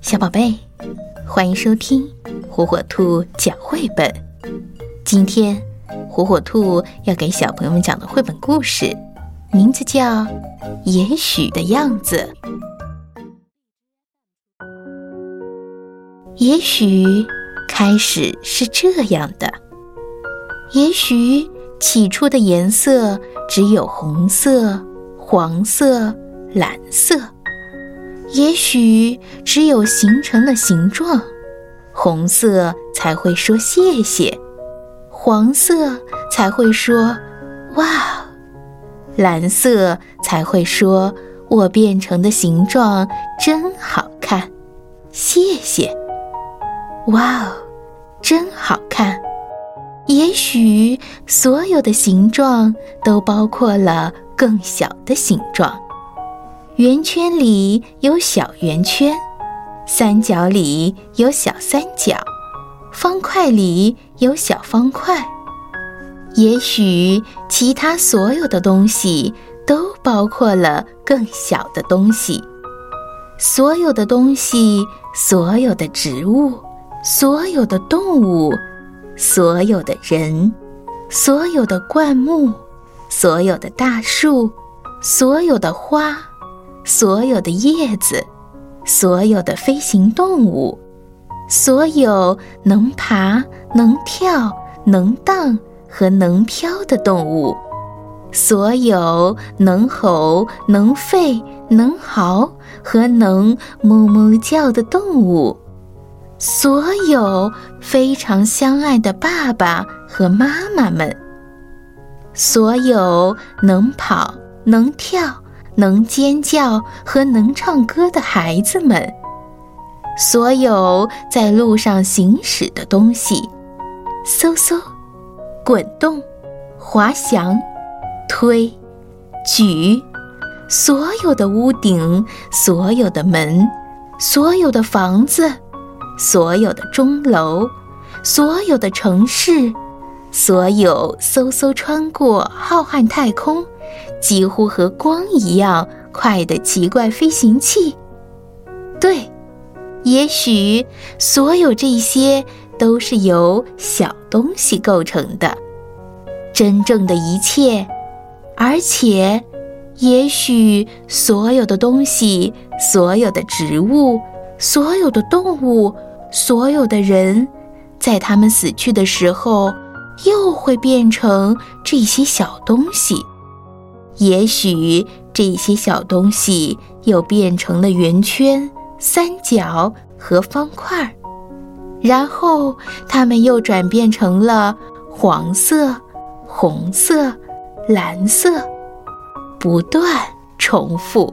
小宝贝，欢迎收听火火兔讲绘本。今天，火火兔要给小朋友们讲的绘本故事，名字叫《也许的样子》。也许开始是这样的，也许起初的颜色只有红色、黄色、蓝色。也许只有形成了形状，红色才会说谢谢，黄色才会说哇，蓝色才会说我变成的形状真好看，谢谢。哇哦，真好看！也许所有的形状都包括了更小的形状。圆圈里有小圆圈，三角里有小三角，方块里有小方块。也许其他所有的东西都包括了更小的东西。所有的东西，所有的植物，所有的动物，所有的人，所有的灌木，所有的大树，所有的花。所有的叶子，所有的飞行动物，所有能爬、能跳、能荡和能飘的动物，所有能吼、能吠、能嚎和能哞哞叫的动物，所有非常相爱的爸爸和妈妈们，所有能跑、能跳。能尖叫和能唱歌的孩子们，所有在路上行驶的东西，嗖嗖，滚动，滑翔，推，举，所有的屋顶，所有的门，所有的房子，所有的钟楼，所有的城市，所有嗖嗖穿过浩瀚太空。几乎和光一样快的奇怪飞行器，对，也许所有这些都是由小东西构成的。真正的一切，而且，也许所有的东西、所有的植物、所有的动物、所有的人，在他们死去的时候，又会变成这些小东西。也许这些小东西又变成了圆圈、三角和方块，然后它们又转变成了黄色、红色、蓝色，不断重复。